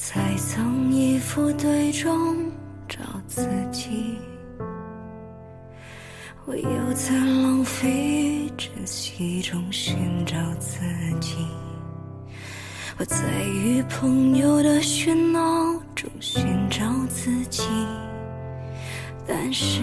才从一副对中找自己。我又在浪费与珍惜中寻找自己，我在与朋友的喧闹中寻找自己，但是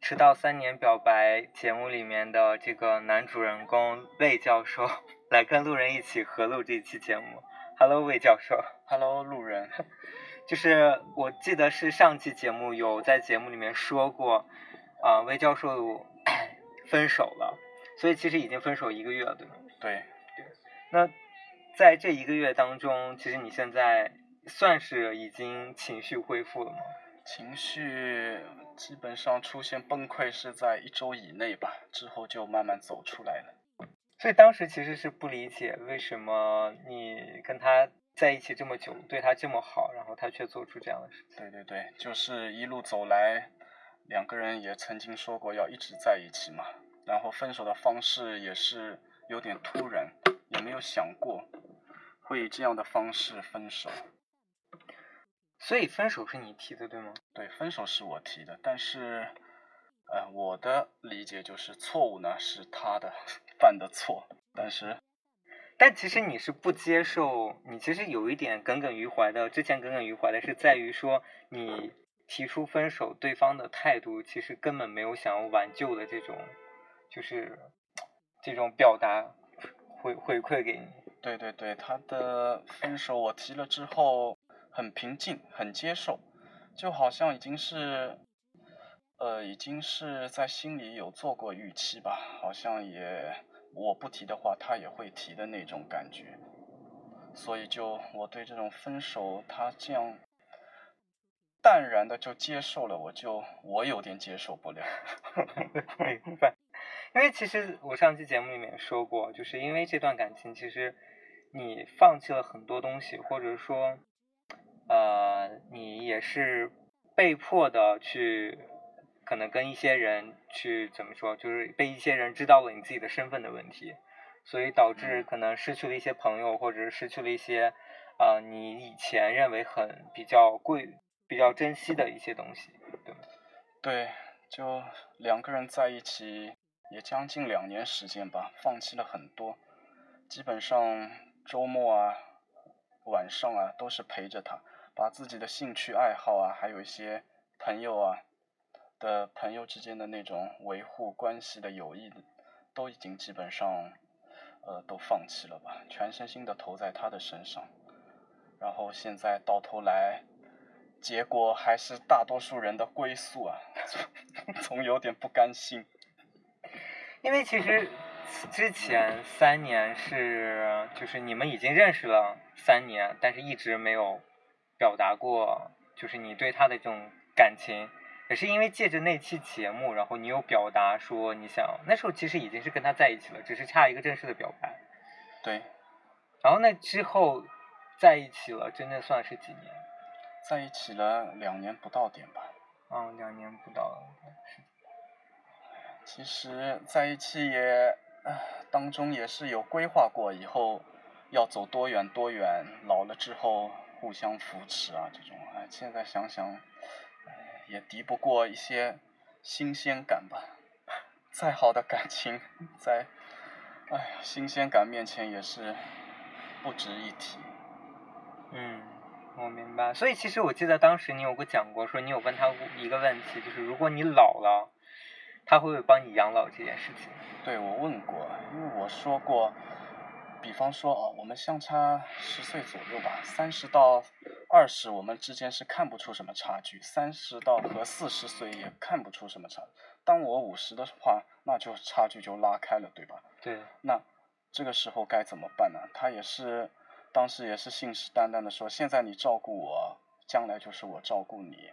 迟到三年表白节目里面的这个男主人公魏教授来跟路人一起合录这期节目。Hello，魏教授。Hello，路人。就是我记得是上期节目有在节目里面说过，啊，魏教授 分手了，所以其实已经分手一个月了，对吗？对。对。那在这一个月当中，其实你现在算是已经情绪恢复了吗？情绪基本上出现崩溃是在一周以内吧，之后就慢慢走出来了。所以当时其实是不理解为什么你跟他在一起这么久，对他这么好，然后他却做出这样的事情。对对对，就是一路走来，两个人也曾经说过要一直在一起嘛。然后分手的方式也是有点突然，也没有想过会以这样的方式分手。所以分手是你提的，对吗？对，分手是我提的，但是，呃，我的理解就是错误呢是他的犯的错，但是，但其实你是不接受，你其实有一点耿耿于怀的，之前耿耿于怀的是在于说你提出分手，对方的态度其实根本没有想要挽救的这种，就是这种表达回回馈给你。对对对，他的分手我提了之后。很平静，很接受，就好像已经是，呃，已经是在心里有做过预期吧，好像也我不提的话，他也会提的那种感觉，所以就我对这种分手，他这样淡然的就接受了，我就我有点接受不了。明白，因为其实我上期节目里面说过，就是因为这段感情，其实你放弃了很多东西，或者说。呃，你也是被迫的去，可能跟一些人去怎么说，就是被一些人知道了你自己的身份的问题，所以导致可能失去了一些朋友，或者是失去了一些呃你以前认为很比较贵、比较珍惜的一些东西，对吗？对，就两个人在一起也将近两年时间吧，放弃了很多，基本上周末啊、晚上啊都是陪着他。把自己的兴趣爱好啊，还有一些朋友啊的朋友之间的那种维护关系的友谊，都已经基本上呃都放弃了吧，全身心的投在他的身上，然后现在到头来，结果还是大多数人的归宿啊，总有点不甘心。因为其实之前三年是就是你们已经认识了三年，但是一直没有。表达过，就是你对他的这种感情，也是因为借着那期节目，然后你有表达说你想，那时候其实已经是跟他在一起了，只是差一个正式的表白。对。然后那之后在一起了，真正算是几年？在一起了两年不到点吧。嗯，两年不到。其实在一起也当中也是有规划过，以后要走多远多远，老了之后。互相扶持啊，这种哎，现在想想，哎，也敌不过一些新鲜感吧。再好的感情，在哎新鲜感面前也是不值一提。嗯，我明白。所以其实我记得当时你有过讲过，说你有问他一个问题，就是如果你老了，他会不会帮你养老这件事情？对，我问过，因为我说过，比方说啊，我们相差十岁左右吧，三十到二十，我们之间是看不出什么差距；三十到和四十岁也看不出什么差。当我五十的话，那就差距就拉开了，对吧？对。那这个时候该怎么办呢？他也是当时也是信誓旦旦的说：“现在你照顾我，将来就是我照顾你。”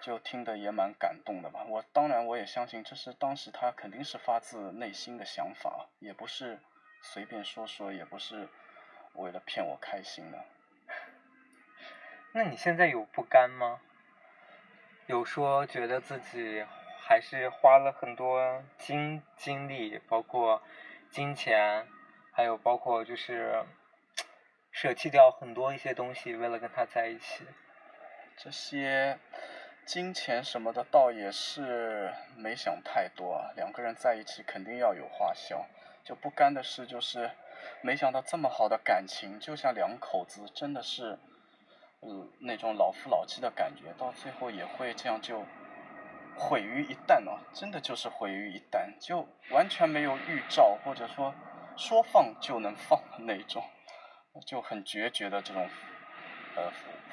就听得也蛮感动的吧。我当然我也相信，这是当时他肯定是发自内心的想法，也不是随便说说，也不是为了骗我开心的。那你现在有不甘吗？有说觉得自己还是花了很多精精力，包括金钱，还有包括就是舍弃掉很多一些东西，为了跟他在一起。这些。金钱什么的倒也是没想太多，两个人在一起肯定要有花销。就不甘的是，就是没想到这么好的感情，就像两口子真的是，嗯，那种老夫老妻的感觉，到最后也会这样就毁于一旦哦，真的就是毁于一旦，就完全没有预兆，或者说说放就能放的那种，就很决绝的这种呃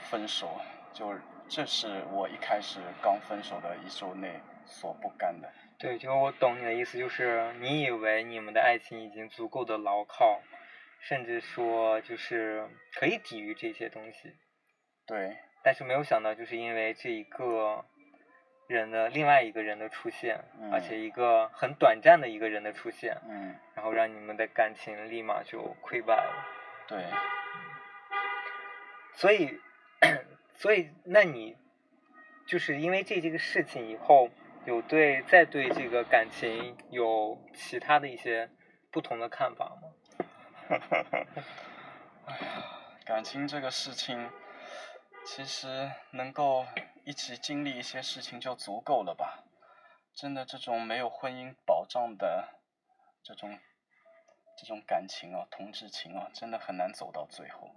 分手，就。这是我一开始刚分手的一周内所不甘的。对，就我懂你的意思，就是你以为你们的爱情已经足够的牢靠，甚至说就是可以抵御这些东西。对。但是没有想到，就是因为这一个人的另外一个人的出现，而且一个很短暂的一个人的出现，嗯，然后让你们的感情立马就溃败了。对。所以。所以，那你就是因为这这个事情以后，有对再对这个感情有其他的一些不同的看法吗？哎呀，感情这个事情，其实能够一起经历一些事情就足够了吧？真的，这种没有婚姻保障的这种这种感情啊，同志情啊，真的很难走到最后。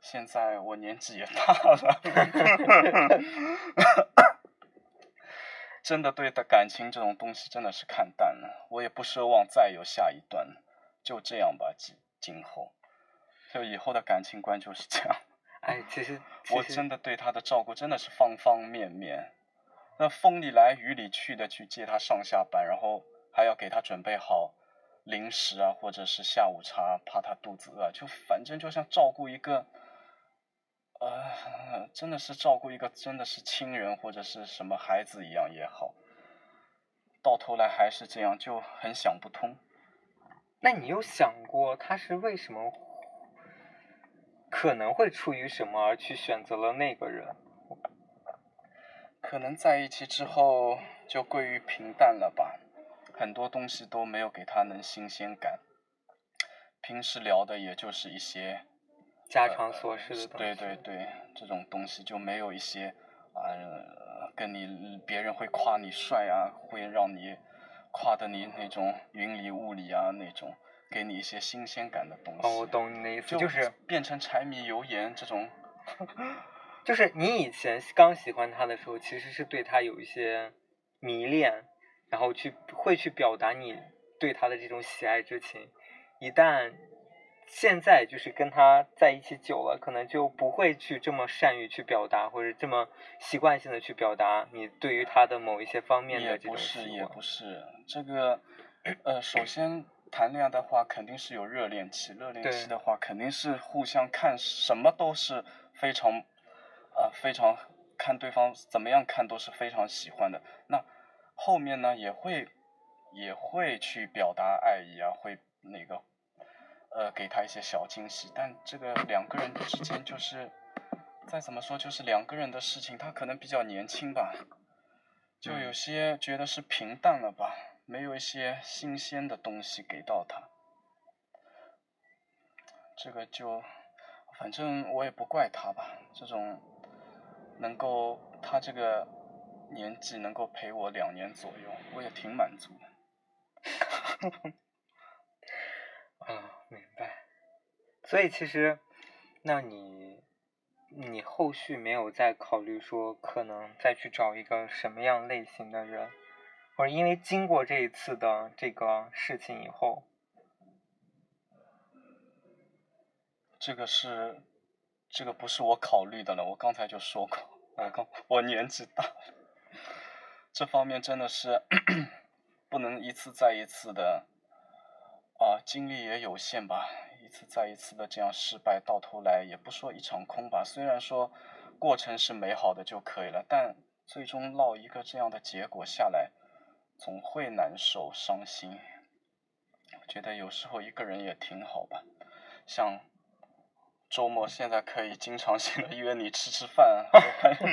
现在我年纪也大了，真的对的感情这种东西真的是看淡了。我也不奢望再有下一段，就这样吧，今今后，就以后的感情观就是这样。哎，其实 我真的对他的照顾真的是方方面面，那风里来雨里去的去接他上下班，然后还要给他准备好零食啊，或者是下午茶，怕他肚子饿，就反正就像照顾一个。呃，真的是照顾一个真的是亲人或者是什么孩子一样也好，到头来还是这样，就很想不通。那你有想过他是为什么可能会出于什么而去选择了那个人？可能在一起之后就归于平淡了吧，很多东西都没有给他能新鲜感，平时聊的也就是一些。家常琐事的东西，对对对，这种东西就没有一些啊，跟你别人会夸你帅啊，会让你夸的你那种云里雾里啊那种，给你一些新鲜感的东西。哦，我懂你的意思，就是 变成柴米油盐这种。就是你以前刚喜欢他的时候，其实是对他有一些迷恋，然后去会去表达你对他的这种喜爱之情，一旦。现在就是跟他在一起久了，可能就不会去这么善于去表达，或者这么习惯性的去表达你对于他的某一些方面的这种也不是，也不是。这个，呃，首先谈恋爱的话，肯定是有热恋期。热恋期的话，肯定是互相看什么都是非常，呃，非常看对方怎么样看都是非常喜欢的。那后面呢，也会也会去表达爱意啊，会那个。呃，给他一些小惊喜，但这个两个人之间就是，再怎么说就是两个人的事情，他可能比较年轻吧，就有些觉得是平淡了吧，没有一些新鲜的东西给到他，这个就，反正我也不怪他吧，这种能够他这个年纪能够陪我两年左右，我也挺满足的。啊。明白，所以其实，那你，你后续没有再考虑说可能再去找一个什么样类型的人，或者因为经过这一次的这个事情以后，这个是，这个不是我考虑的了。我刚才就说过，我刚我年纪大了，这方面真的是 不能一次再一次的，啊，精力也有限吧，次再一次的这样失败，到头来也不说一场空吧。虽然说过程是美好的就可以了，但最终落一个这样的结果下来，总会难受伤心。我觉得有时候一个人也挺好吧，像。周末现在可以经常性的约你吃吃饭，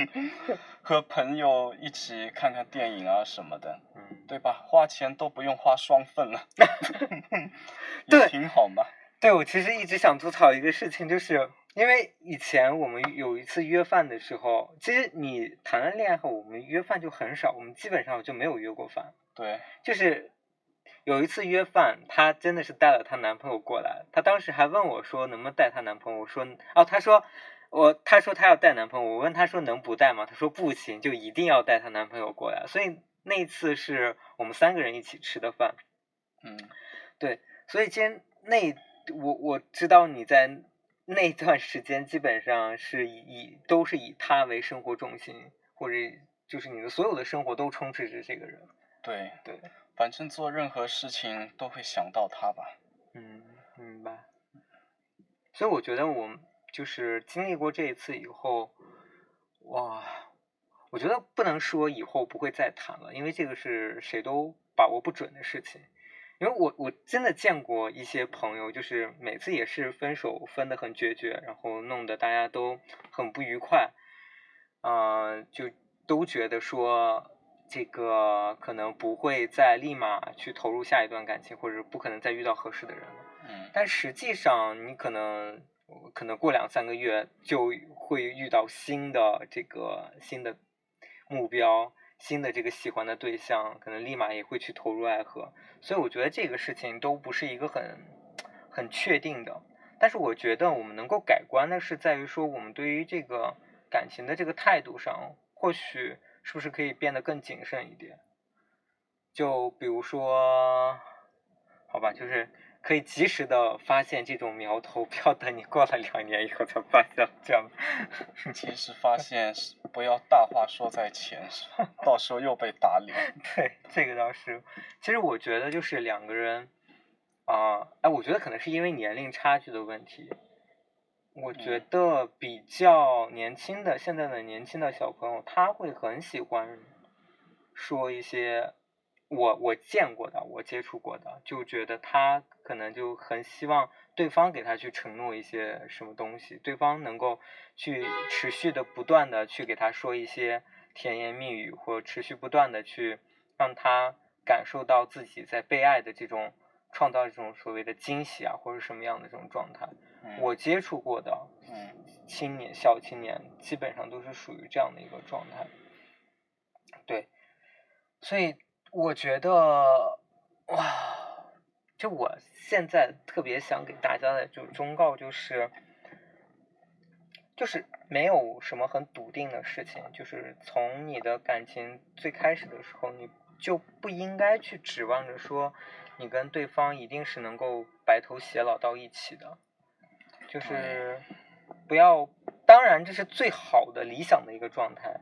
和朋友一起看看电影啊什么的，对吧？花钱都不用花双份了 也挺好嘛。对，我其实一直想吐槽一个事情，就是因为以前我们有一次约饭的时候，其实你谈了恋爱后，我们约饭就很少，我们基本上就没有约过饭。对，就是。有一次约饭，她真的是带了她男朋友过来。她当时还问我说能不能带她男朋友。我说哦，她说我，她说她要带男朋友。我问她说能不带吗？她说不行，就一定要带她男朋友过来。所以那次是我们三个人一起吃的饭。嗯，对，所以今那我我知道你在那段时间基本上是以都是以他为生活重心，或者就是你的所有的生活都充斥着这个人。对对。反正做任何事情都会想到他吧。嗯，明白。所以我觉得我就是经历过这一次以后，哇，我觉得不能说以后不会再谈了，因为这个是谁都把握不准的事情。因为我我真的见过一些朋友，就是每次也是分手分的很决绝，然后弄得大家都很不愉快，啊，就都觉得说。这个可能不会再立马去投入下一段感情，或者不可能再遇到合适的人了。嗯。但实际上，你可能可能过两三个月就会遇到新的这个新的目标，新的这个喜欢的对象，可能立马也会去投入爱河。所以我觉得这个事情都不是一个很很确定的。但是我觉得我们能够改观的是在于说，我们对于这个感情的这个态度上，或许。是不是可以变得更谨慎一点？就比如说，好吧，就是可以及时的发现这种苗头，不要等你过了两年以后才发现这样。及时发现，不要大话说在前，到时候又被打脸。对，这个倒是。其实我觉得就是两个人，啊，哎，我觉得可能是因为年龄差距的问题。我觉得比较年轻的现在的年轻的小朋友，他会很喜欢说一些我我见过的、我接触过的，就觉得他可能就很希望对方给他去承诺一些什么东西，对方能够去持续的不断的去给他说一些甜言蜜语，或持续不断的去让他感受到自己在被爱的这种创造这种所谓的惊喜啊，或者什么样的这种状态。我接触过的青年、小青年，基本上都是属于这样的一个状态。对，所以我觉得，哇，就我现在特别想给大家的就忠告就是，就是没有什么很笃定的事情，就是从你的感情最开始的时候，你就不应该去指望着说，你跟对方一定是能够白头偕老到一起的。就是不要，当然这是最好的理想的一个状态，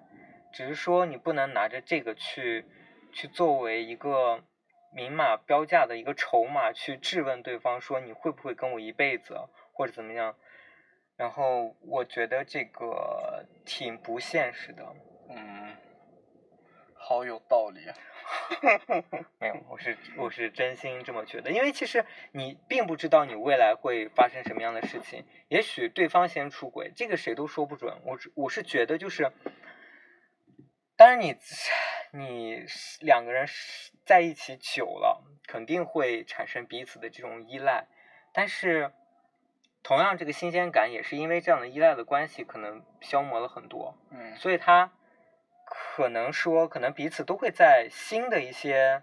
只是说你不能拿着这个去去作为一个明码标价的一个筹码去质问对方，说你会不会跟我一辈子或者怎么样？然后我觉得这个挺不现实的。嗯，好有道理啊。没有，我是我是真心这么觉得，因为其实你并不知道你未来会发生什么样的事情，也许对方先出轨，这个谁都说不准。我我是觉得就是，当然你你两个人在一起久了，肯定会产生彼此的这种依赖，但是同样这个新鲜感也是因为这样的依赖的关系，可能消磨了很多。嗯，所以他。可能说，可能彼此都会在新的一些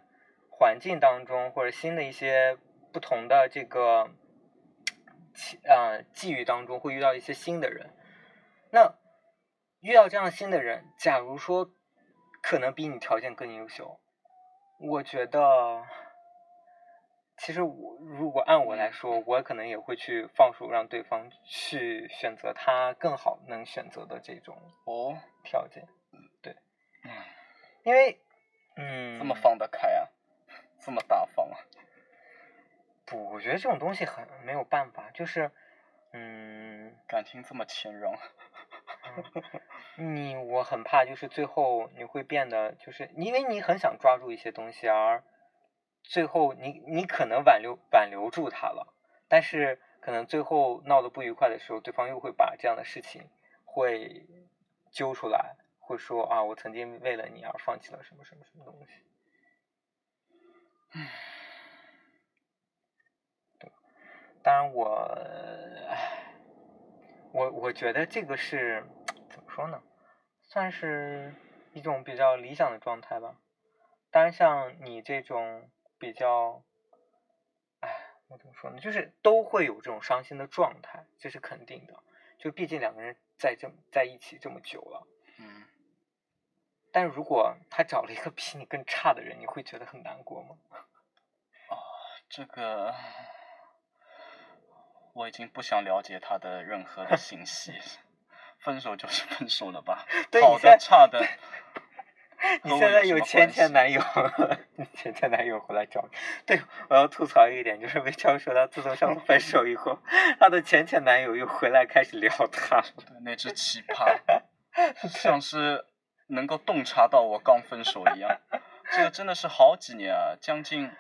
环境当中，或者新的一些不同的这个呃际遇当中，会遇到一些新的人。那遇到这样新的人，假如说可能比你条件更优秀，我觉得其实我如果按我来嗯说，我可能也会去放手，让对方去选择他更好能选择的这种哦，条件，对，嗯，因为，嗯，这么放得开啊，这么大方啊，不，我觉得这种东西很没有办法，就是，嗯，感情这么谦你 我很怕，就是最后你会变得，就是因为你很想抓住一些东西，而最后你你可能挽留挽留住他了，但是可能最后闹得不愉快的时候，对方又会把这样的事情会揪出来，会说啊，我曾经为了你而放弃了什么什么什么东西。对，当然我，我我觉得这个是怎么说呢？算是一种比较理想的状态吧。当然，像你这种比较，唉，我怎么说呢？就是都会有这种伤心的状态，这是肯定的。就毕竟两个人在这在一起这么久了，嗯，但如果他找了一个比你更差的人，你会觉得很难过吗？这个我已经不想了解他的任何的信息，分手就是 分手了吧，好的差的。你现在有前前男友，你前前男友回来找你。对，我要吐槽一点，就是魏超说他自从上次分手以后，他的前前男友又回来开始聊他了。对，那只奇葩，像是能够洞察到我刚分手一样。这个真的是好几年啊，将近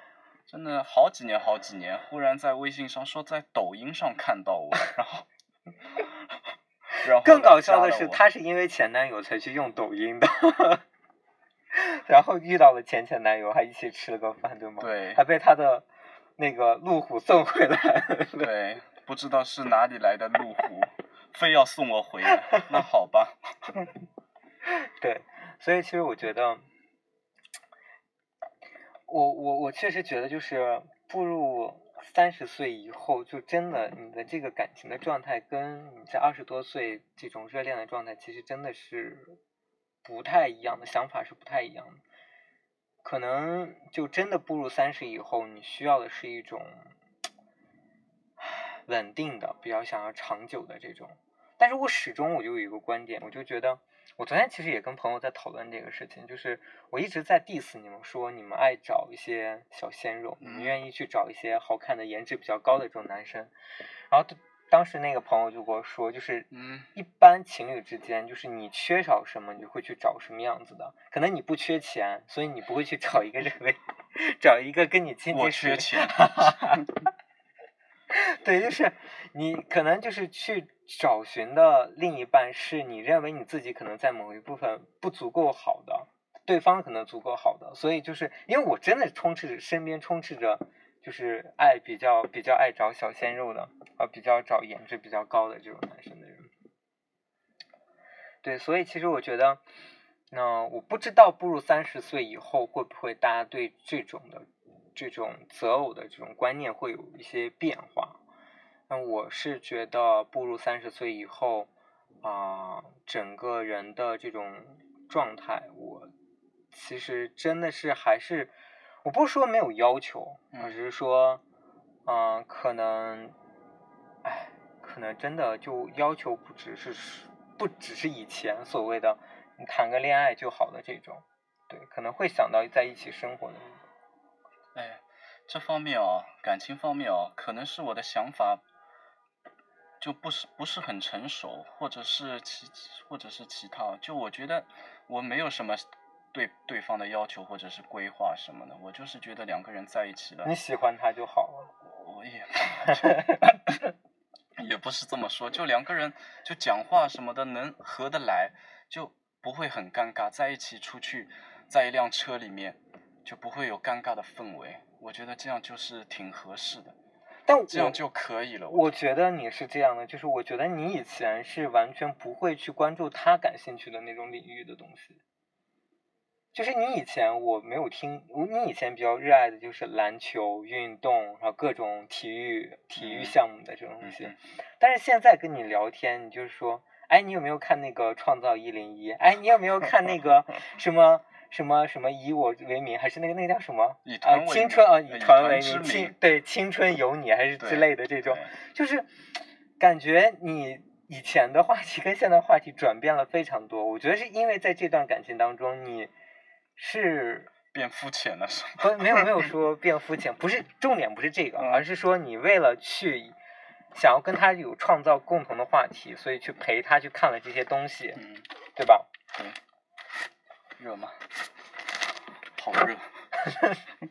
真的好几年好几年，忽然在微信上说在抖音上看到我，然后然后更搞笑的是，我他是因为前男友才去用抖音的，然后遇到了前前男友，还一起吃了个饭，对吗？对还被他的那个路虎送回来。对，不知道是哪里来的路虎，非要送我回来，那好吧，对，所以其实我觉得，我我我确实觉得，就是步入三十岁以后，就真的你的这个感情的状态，跟你在二十多岁这种热恋的状态，其实真的是不太一样的，想法是不太一样的。可能就真的步入三十以后，你需要的是一种稳定的、比较想要长久的这种。但是我始终我就有一个观点，我就觉得，我昨天其实也跟朋友在讨论这个事情，就是我一直在 diss 你们说你们爱找一些小鲜肉，你愿意去找一些好看的、颜值比较高的这种男生。然后当时那个朋友就跟我说，就是嗯一般情侣之间，就是你缺少什么，你就会去找什么样子的。可能你不缺钱，所以你不会去找一个认为 找一个跟你经济我实力缺钱，对，就是你可能就是去找寻的另一半，是你认为你自己可能在某一部分不足够好的，对方可能足够好的，所以就是因为我真的充斥着身边充斥着就是爱比较比较爱找小鲜肉的，啊，比较找颜值比较高的这种男生的人。对，所以其实我觉得，那我不知道步入三十岁以后会不会大家对这种的这种择偶的这种观念会有一些变化。那我是觉得步入三十岁以后，啊、整个人的这种状态，我其实真的是还是，我不是说没有要求，我只是说，嗯、可能，哎，可能真的就要求不只是不只是以前所谓的你谈个恋爱就好的这种，对，可能会想到在一起生活的。哎，这方面哦，感情方面哦，可能是我的想法就不是不是很成熟，或者是其或者是其他，就我觉得我没有什么对对方的要求或者是规划什么的，我就是觉得两个人在一起了你，喜欢他就好了。我也 也不是这么说，就两个人就讲话什么的能合得来，就不会很尴尬，在一起出去，在一辆车里面就不会有尴尬的氛围，我觉得这样就是挺合适的，但我这样就可以了。我觉得你是这样的，就是我觉得你以前是完全不会去关注他感兴趣的那种领域的东西。就是你以前我没有听，你以前比较热爱的就是篮球运动，然后各种体育体育嗯项目的这种东西。但是现在跟你聊天，你就是说，哎，你有没有看那个《创造一零一》？哎，你有没有看那个什么什么什么以我为名，还是那个那个叫什么以啊团为名青春啊以以团为名，名青对青春有你还是之类的这种，就是感觉你以前的话题跟现在话题转变了非常多。我觉得是因为在这段感情当中，你是变肤浅了是吗？不没有没有 说变肤浅，不是重点不是这个，嗯而是说你为了去想要跟他有创造共同的话题，所以去陪他去看了这些东西，嗯，对吧？对。热吗？好热。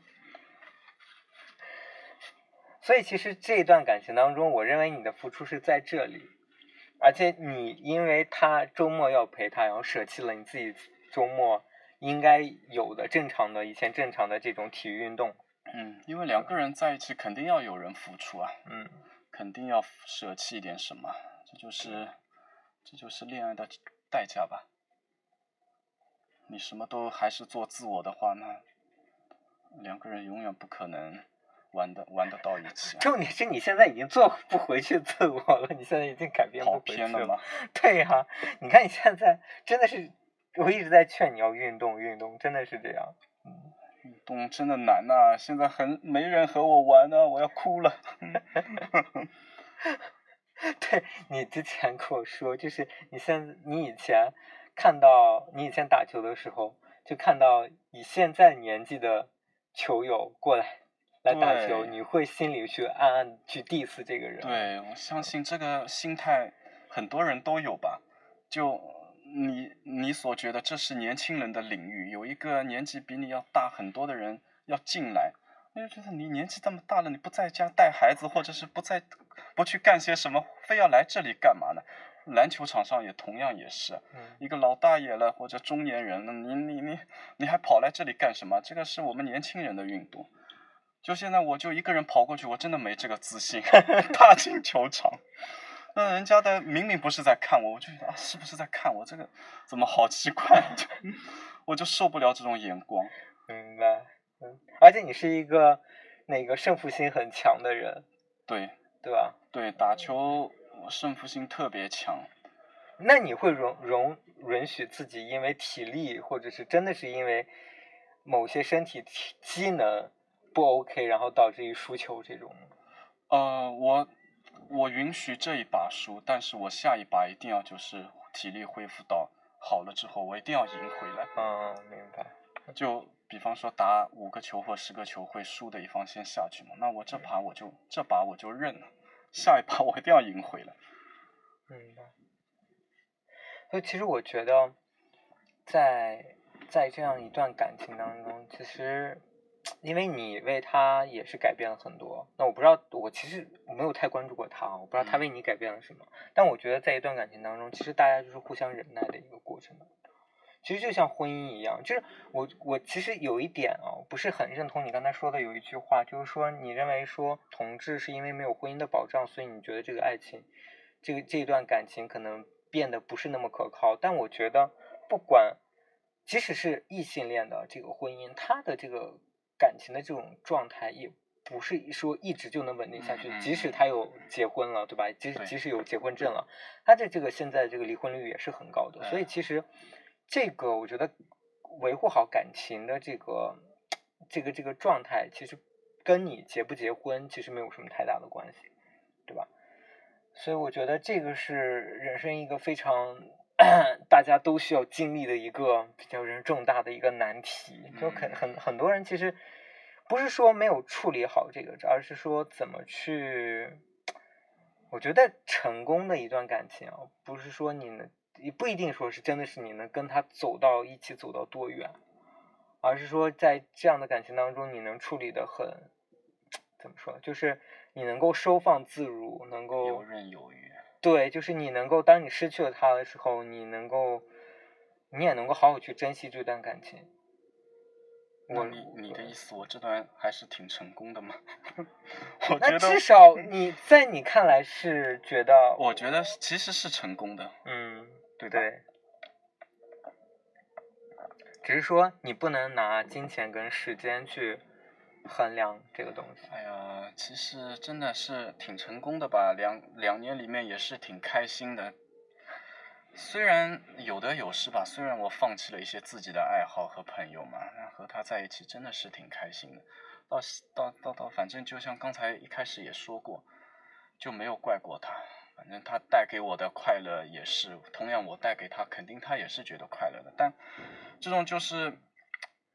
所以其实这段感情当中，我认为你的付出是在这里，而且你因为他周末要陪他，然后舍弃了你自己周末应该有的正常的以前正常的这种体育运动，嗯，因为两个人在一起，肯定要有人付出啊，嗯，肯定要舍弃一点什么，这就是，这就是恋爱的代价吧。你什么都还是做自我的话，那两个人永远不可能玩的玩得到一起、啊。重点是你现在已经做不回去自我了，你现在已经改变不回去偏了吗？对呀、你看你现在真的是，我一直在劝你要运动运动，真的是这样。嗯，运动真的难呐、现在很没人和我玩呢、我要哭了。对你之前跟我说，就是你现在你以前看到你以前打球的时候，就看到以现在年纪的球友过来来打球，你会心里去暗暗去 diss 这个人。，对，我相信这个心态很多人都有吧。就你你所觉得这是年轻人的领域，有一个年纪比你要大很多的人要进来，我就觉得你年纪这么大了，你不在家带孩子，或者是不在不去干些什么，非要来这里干嘛呢？篮球场上也同样也是，嗯一个老大爷了或者中年人了，你你你你还跑来这里干什么？这个是我们年轻人的运动。就现在我就一个人跑过去，我真的没这个自信 踏进球场。那人家的明明不是在看我，我就觉得啊，是不是在看我？这个怎么好奇怪？就 我就受不了这种眼光。明白。嗯，而且你是一个那个胜负心很强的人，对对吧？对，打球我胜负心特别强。那你会容容允许自己因为体力，或者是真的是因为某些身体体机能不 OK，然后导致于输球这种吗？呃，我我允许这一把输，但是我下一把一定要就是体力恢复到好了之后，我一定要赢回来。嗯，明白。就比方说打五个球或十个球会输的一方先下去嘛，那我这把我就这把我就认了，下一把我一定要赢回来。明白。所以其实我觉得在，在这样一段感情当中，其实因为你为他也是改变了很多。那我不知道，我其实我没有太关注过他，我不知道他为你改变了什么。但我觉得在一段感情当中，其实大家就是互相忍耐的一个过程。其实就像婚姻一样，就是我我其实有一点啊，不是很认同你刚才说的有一句话，就是说你认为说同志是因为没有婚姻的保障，所以你觉得这个爱情，这个这一段感情可能变得不是那么可靠。但我觉得不管，即使是异性恋的这个婚姻，他的这个感情的这种状态也。不是说一直就能稳定下去，即使他有结婚了，对吧？即使即使有结婚证了，他的这个现在这个离婚率也是很高的。所以哎其实这个我觉得维护好感情的这个这个这个状态，其实跟你结不结婚其实没有什么太大的关系，对吧？所以我觉得这个是人生一个非常大家都需要经历的一个比较人重大的一个难题。就很嗯很很多人其实不是说没有处理好这个，而是说怎么去。我觉得成功的一段感情啊，不是说你能，也不一定说是真的是你能跟他走到一起走到多远，而是说在这样的感情当中，你能处理的很，怎么说？就是你能够收放自如，能够游刃有余。对，就是你能够当你失去了他的时候，你能够，你也能够好好去珍惜这段感情。我你你的意思，我这段还是挺成功的吗？我那觉得，至少你在你看来是觉得，我觉得其实是成功的。嗯，对不对，只是说你不能拿金钱跟时间去衡量这个东西。哎呀，其实真的是挺成功的吧，两两年里面也是挺开心的。虽然有得有失吧，虽然我放弃了一些自己的爱好和朋友嘛，那和他在一起真的是挺开心的。到到到到，反正就像刚才一开始也说过，就没有怪过他。反正他带给我的快乐也是，同样我带给他，肯定他也是觉得快乐的。但这种就是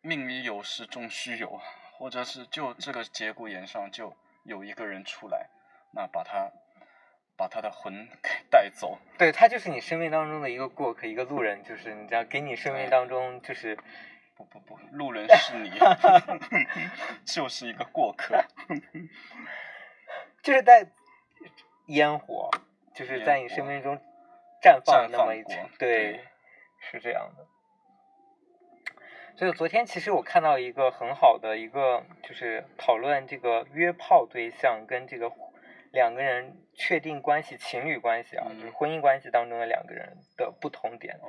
命里有时终须有，或者是就这个节骨眼上就有一个人出来，那把他把他的魂给带走。对他就是你生命当中的一个过客，一个路人，就是你知道，给你生命当中就是不不不，路人是你 就是一个过客，就是在烟火。就是在你生命中绽放那么一层，对，是这样的。所以昨天其实我看到一个很好的一个，就是讨论这个约炮对象跟这个两个人确定关系、情侣关系啊，就是婚姻关系当中的两个人的不同点。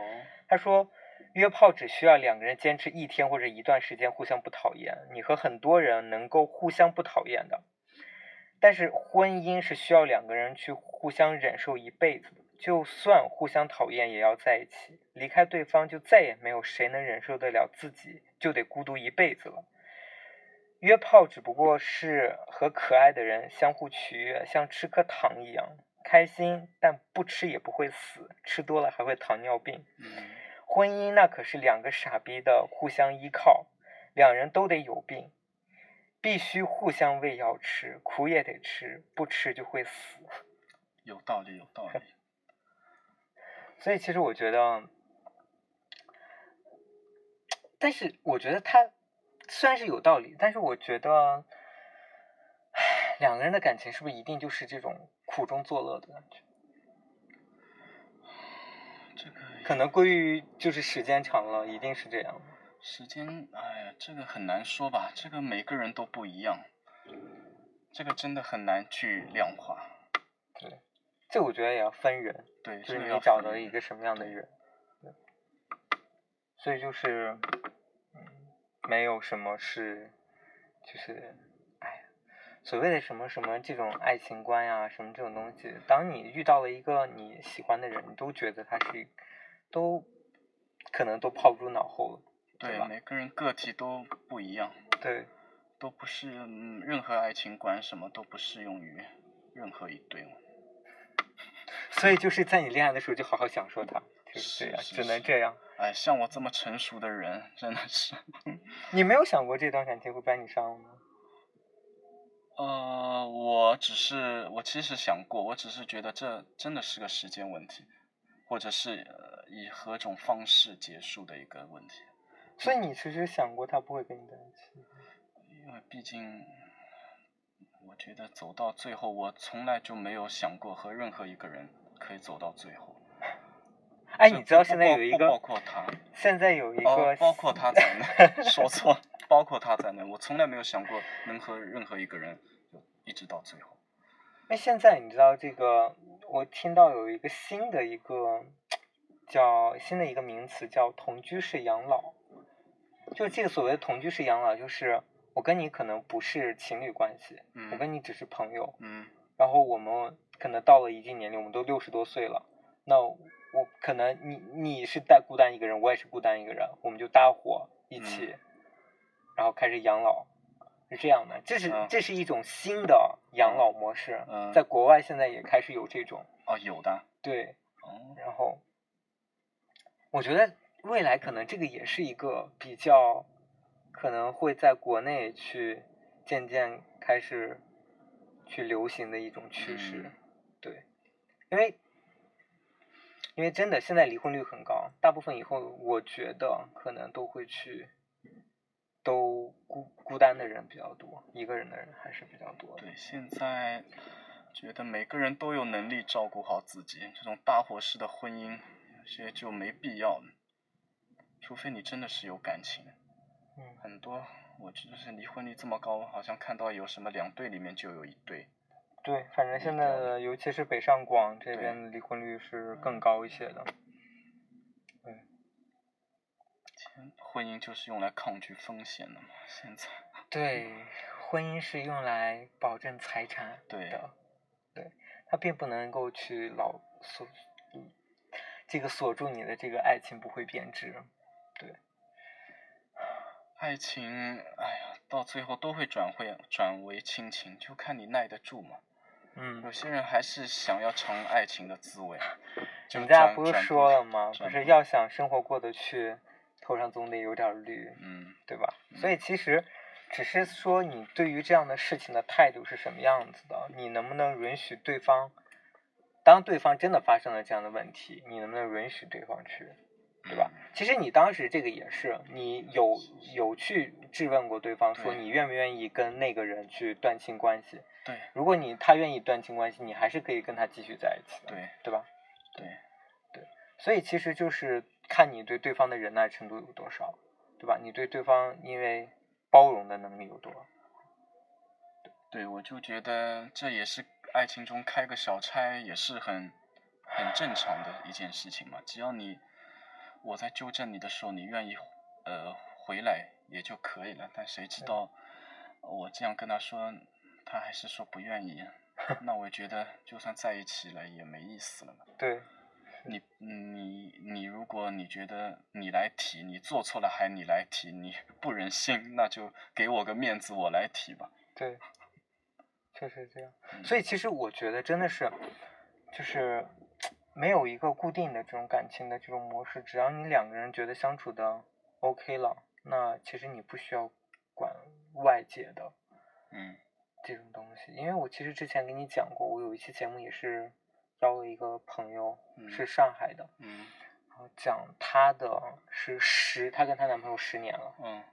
他说，约炮只需要两个人坚持一天或者一段时间互相不讨厌，你和很多人能够互相不讨厌的。但是婚姻是需要两个人去互相忍受一辈子的，就算互相讨厌也要在一起，离开对方就再也没有谁能忍受得了自己就得孤独一辈子了。约炮只不过是和可爱的人相互取悦，像吃颗糖一样开心，但不吃也不会死，吃多了还会糖尿病。婚姻那可是两个傻逼的互相依靠，两人都得有病。必须互相喂药吃，苦也得吃，不吃就会死。有道理，有道理。所以其实我觉得，但是我觉得他虽然是有道理，但是我觉得，两个人的感情是不是一定就是这种苦中作乐的感觉？这个可能归于就是时间长了，一定是这样。时间，哎呀，这个很难说吧，这个每个人都不一样，这个真的很难去量化。对，这我觉得也要分人，对，就是你找到一个什么样的人。对。所以就是，嗯，没有什么是，就是，哎，所谓的什么什么这种爱情观呀，什么这种东西，当你遇到了一个你喜欢的人，你都觉得他是，都，可能都抛诸脑后了。对，每个人个体都不一样，对，都不是任何爱情观，什么都不适用于任何一对。所以就是在你恋爱的时候，就好好享受它，就是这样，只能这样。哎，像我这么成熟的人，真的是。你没有想过这段感情会把你伤吗？呃，我只是，我其实想过，我只是觉得这真的是个时间问题，或者是以何种方式结束的一个问题。所以你其实想过他不会跟你在一起，因为毕竟，我觉得走到最后，我从来就没有想过和任何一个人可以走到最后。哎，你知道现在有一个，包括他，现在有一个，包括他在内，说错，包括他在内，我从来没有想过能和任何一个人一直到最后。那现在你知道这个，我听到有一个新的一个 叫新的一个名词叫同居式养老。就这个所谓的同居式养老，就是我跟你可能不是情侣关系，我跟你只是朋友，然后我们可能到了一定年龄，我们都六十多岁了，那我可能你你是单孤单一个人，我也是孤单一个人，我们就搭伙一起，然后开始养老，是这样的，这是这是一种新的养老模式，在国外现在也开始有这种，哦，有的，对，然后我觉得。未来可能这个也是一个比较可能会在国内去渐渐开始去流行的一种趋势，对，因为因为真的现在离婚率很高，大部分以后我觉得可能都会去都孤孤单的人比较多，一个人的人还是比较多。对，现在觉得每个人都有能力照顾好自己，这种大伙式的婚姻有些就没必要。除非你真的是有感情，嗯，很多我觉得是离婚率这么高，好像看到有什么两对里面就有一对。对，反正现在尤其是北上广这边离婚率是更高一些的。对。婚姻就是用来抗拒风险的嘛，现在。对，婚姻是用来保证财产的。对。对，它并不能够去老锁。这个锁住你的这个爱情不会变质。对，爱情，哎呀，到最后都会转会转为亲情，就看你耐得住嘛。嗯有，些人还是想要尝爱情的滋味。就人家不是说了吗？不是要想生活过得去，头上总得有点绿，嗯对吧？嗯所以其实只是说你对于这样的事情的态度是什么样子的，你能不能允许对方，当对方真的发生了这样的问题，你能不能允许对方去，对吧？嗯其实你当时这个也是，你有有去质问过对方，说你愿不愿意跟那个人去断亲关系？对如果你他愿意断亲关系，你还是可以跟他继续在一起的，对对吧？对对，所以其实就是看你对对方的忍耐程度有多少，对吧？你对对方因为包容的能力有多少？对，我就觉得这也是爱情中开个小差，也是很很正常的一件事情嘛。只要你我在纠正你的时候，你愿意呃回来也就可以了。但谁知道我这样跟他说，他还是说不愿意，那我觉得就算在一起了也没意思了嘛。对，你你你，如果你觉得你来提，你做错了还你来提，你不忍心，那就给我个面子，我来提吧。对，确实这样。嗯所以其实我觉得真的是，就是没有一个固定的这种感情的这种模式，只要你两个人觉得相处的 OK 了，那其实你不需要管外界的嗯这种东西。因为我其实之前跟你讲过，我有一期节目也是邀了一个朋友，嗯是上海的，嗯然后讲她的是十，她跟她男朋友十年了。嗯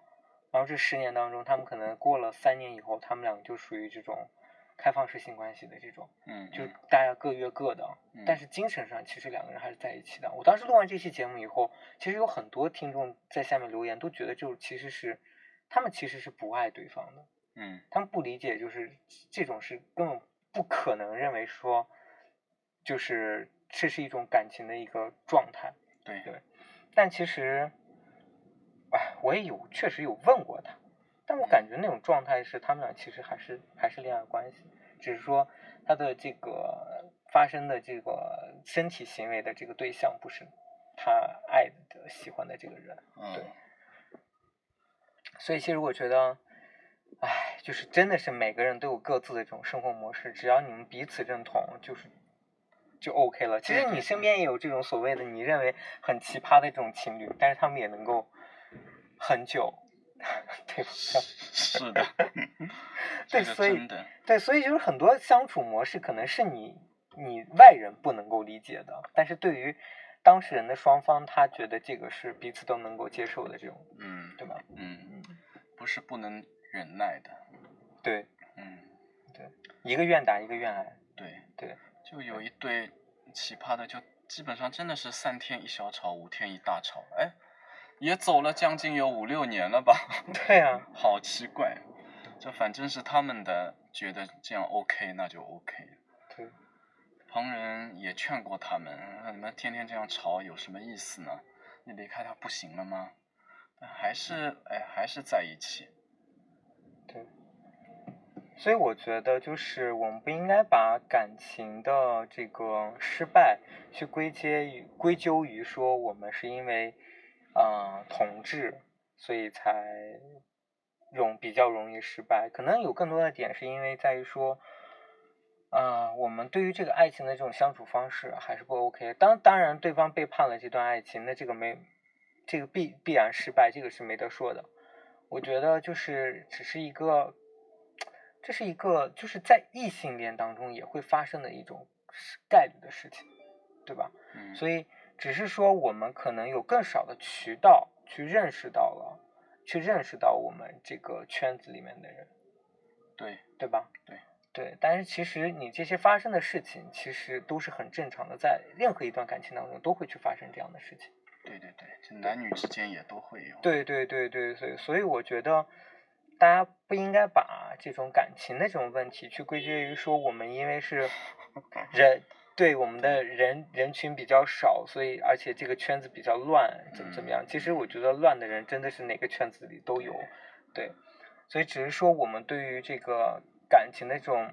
然后这十年当中，他们可能过了三年以后，他们两个就属于这种开放式性关系的这种，嗯，就嗯大家各约各的，嗯。但是精神上其实两个人还是在一起的。我当时录完这期节目以后，其实有很多听众在下面留言，都觉得就是其实是他们其实是不爱对方的，嗯。他们不理解就是这种是根本不可能认为说，就是这是一种感情的一个状态。对。对。但其实，哎，我也有确实有问过他，但我感觉那种状态是他们俩其实还是还是恋爱关系，只是说他的这个发生的这个身体行为的这个对象不是他爱的喜欢的这个人，嗯对所以其实我觉得，哎，就是真的是每个人都有各自的这种生活模式，只要你们彼此认同，就是就 OK 了。其实你身边也有这种所谓的你认为很奇葩的这种情侣，但是他们也能够很久，对吧？是的，对所以，对，所以就是很多相处模式可能是你你外人不能够理解的，但是对于当事人的双方，他觉得这个是彼此都能够接受的这种，嗯对吧？嗯，不是不能忍耐的，对，嗯，对一个愿打一个愿挨，对对，就有一对奇葩的，就基本上真的是三天一小吵，五天一大吵，哎，也走了将近有五六年了吧，对啊，好奇怪，这反正是他们的觉得这样 OK，那就 OK。对，旁人也劝过他们，让你们天天这样吵有什么意思呢？你离开他不行了吗？但还是哎，还是在一起。对，所以我觉得就是我们不应该把感情的这个失败去归结于归咎于说我们是因为啊、呃统治，所以才容比较容易失败。可能有更多的点是因为在于说。啊、我们对于这个爱情的这种相处方式还是不 OK。当当然，对方背叛了这段爱情，那这个没，这个必必然失败，这个是没得说的。我觉得就是只是一个，这是一个就是在异性恋当中也会发生的一种概率的事情，对吧？嗯，所以只是说我们可能有更少的渠道去认识到了，去认识到我们这个圈子里面的人，对，对吧？对对，但是其实你这些发生的事情，其实都是很正常的，在任何一段感情当中都会去发生这样的事情。对对对，这男女之间也都会有。对对对对，所以所以我觉得，大家不应该把这种感情的这种问题去归结于说我们因为是 人，对我们的人人群比较少，所以而且这个圈子比较乱，怎么怎么样？其实我觉得乱的人真的是哪个圈子里都有，对，所以只是说我们对于这个感情的这种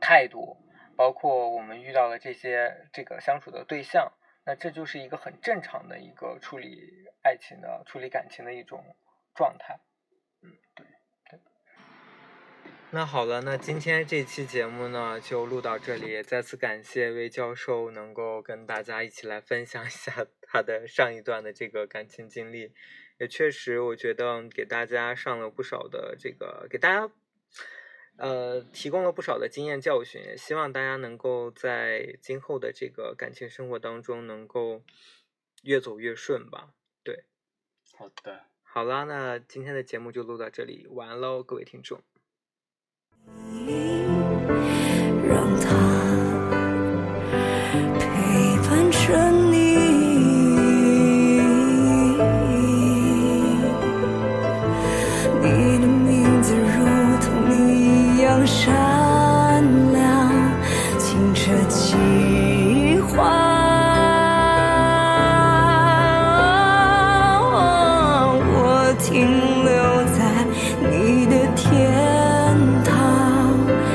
态度，包括我们遇到了这些这个相处的对象，那这就是一个很正常的一个处理爱情的、处理感情的一种状态。嗯，对对。那好了，那今天这期节目呢就录到这里，再次感谢魏教授能够跟大家一起来分享一下 他的上一段的这个感情经历，也确实我觉得给大家上了不少的这个，给大家。呃，提供了不少的经验教训，也希望大家能够在今后的这个感情生活当中能够越走越顺吧。对，好的，好啦，那今天的节目就录到这里，晚安喽，各位听众。让他